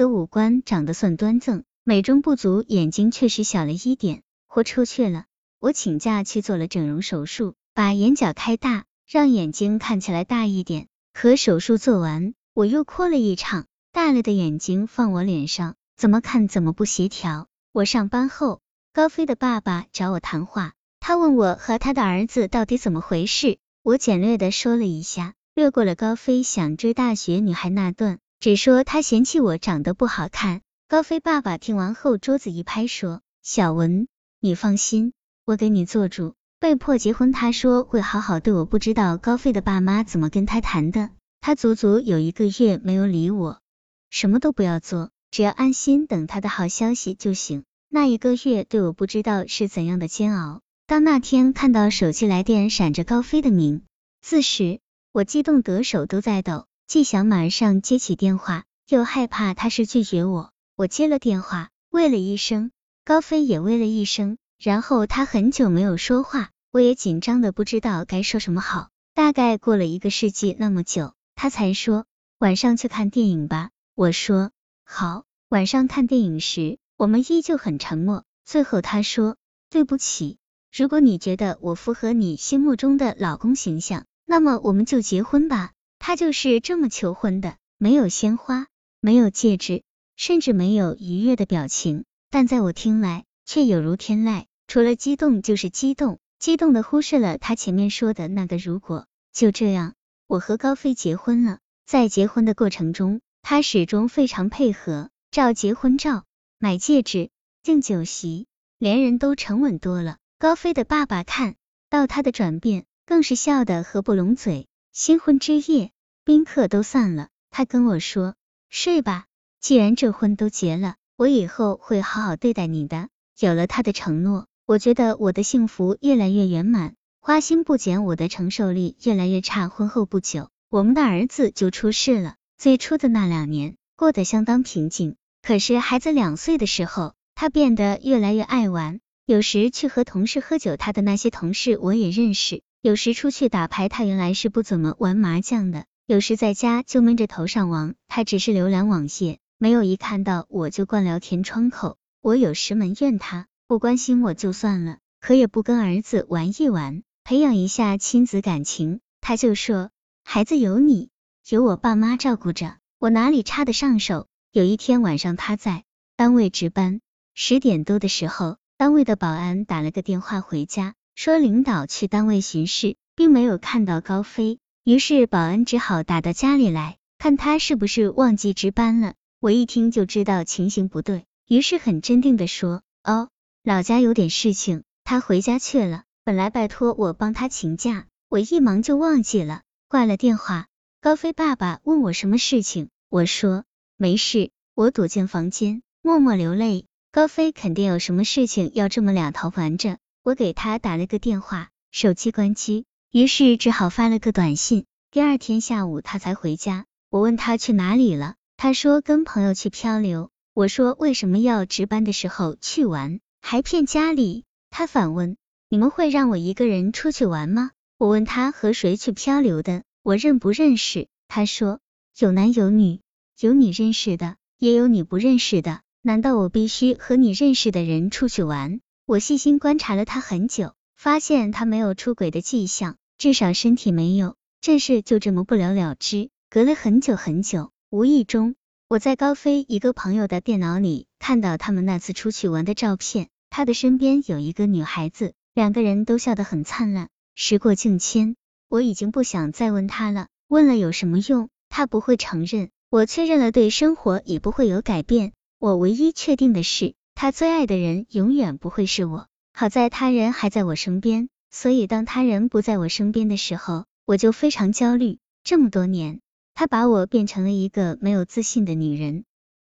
的五官长得算端正，美中不足，眼睛确实小了一点，豁出去了。我请假去做了整容手术，把眼角开大，让眼睛看起来大一点。可手术做完，我又哭了一场，大了的眼睛放我脸上，怎么看怎么不协调。我上班后，高飞的爸爸找我谈话，他问我和他的儿子到底怎么回事。我简略的说了一下，略过了高飞想追大学女孩那段，只说他嫌弃我长得不好看。高飞爸爸听完后，桌子一拍说：“小文，你放心。”我给你做主，被迫结婚，他说会好好对我。不知道高飞的爸妈怎么跟他谈的，他足足有一个月没有理我，什么都不要做，只要安心等他的好消息就行。那一个月对我不知道是怎样的煎熬。当那天看到手机来电闪着高飞的名字时，我激动得手都在抖，既想马上接起电话，又害怕他是拒绝我。我接了电话，喂了一声，高飞也喂了一声。然后他很久没有说话，我也紧张的不知道该说什么好。大概过了一个世纪那么久，他才说晚上去看电影吧。我说好。晚上看电影时，我们依旧很沉默。最后他说对不起，如果你觉得我符合你心目中的老公形象，那么我们就结婚吧。他就是这么求婚的，没有鲜花，没有戒指，甚至没有愉悦的表情，但在我听来却有如天籁。除了激动就是激动，激动的忽视了他前面说的那个如果。就这样，我和高飞结婚了。在结婚的过程中，他始终非常配合，照结婚照、买戒指、订酒席，连人都沉稳多了。高飞的爸爸看到他的转变，更是笑得合不拢嘴。新婚之夜，宾客都散了，他跟我说：“睡吧，既然这婚都结了，我以后会好好对待你的。”有了他的承诺。我觉得我的幸福越来越圆满，花心不减，我的承受力越来越差。婚后不久，我们的儿子就出世了。最初的那两年过得相当平静，可是孩子两岁的时候，他变得越来越爱玩。有时去和同事喝酒，他的那些同事我也认识；有时出去打牌，他原来是不怎么玩麻将的；有时在家就闷着头上网，他只是浏览网页，没有一看到我就关聊天窗口。我有时埋怨他。不关心我就算了，可也不跟儿子玩一玩，培养一下亲子感情。他就说，孩子有你，有我爸妈照顾着，我哪里插得上手？有一天晚上，他在单位值班，十点多的时候，单位的保安打了个电话回家，说领导去单位巡视，并没有看到高飞。于是保安只好打到家里来，看他是不是忘记值班了。我一听就知道情形不对，于是很镇定的说，哦。老家有点事情，他回家去了。本来拜托我帮他请假，我一忙就忘记了，挂了电话。高飞爸爸问我什么事情，我说没事。我躲进房间，默默流泪。高飞肯定有什么事情要这么两头瞒着。我给他打了个电话，手机关机，于是只好发了个短信。第二天下午他才回家，我问他去哪里了，他说跟朋友去漂流。我说为什么要值班的时候去玩？还骗家里，他反问：“你们会让我一个人出去玩吗？”我问他和谁去漂流的，我认不认识？他说：“有男有女，有你认识的，也有你不认识的。难道我必须和你认识的人出去玩？”我细心观察了他很久，发现他没有出轨的迹象，至少身体没有。这事就这么不了了之。隔了很久很久，无意中。我在高飞一个朋友的电脑里看到他们那次出去玩的照片，他的身边有一个女孩子，两个人都笑得很灿烂。时过境迁，我已经不想再问他了，问了有什么用？他不会承认。我确认了对生活也不会有改变。我唯一确定的是，他最爱的人永远不会是我。好在他人还在我身边，所以当他人不在我身边的时候，我就非常焦虑。这么多年。他把我变成了一个没有自信的女人，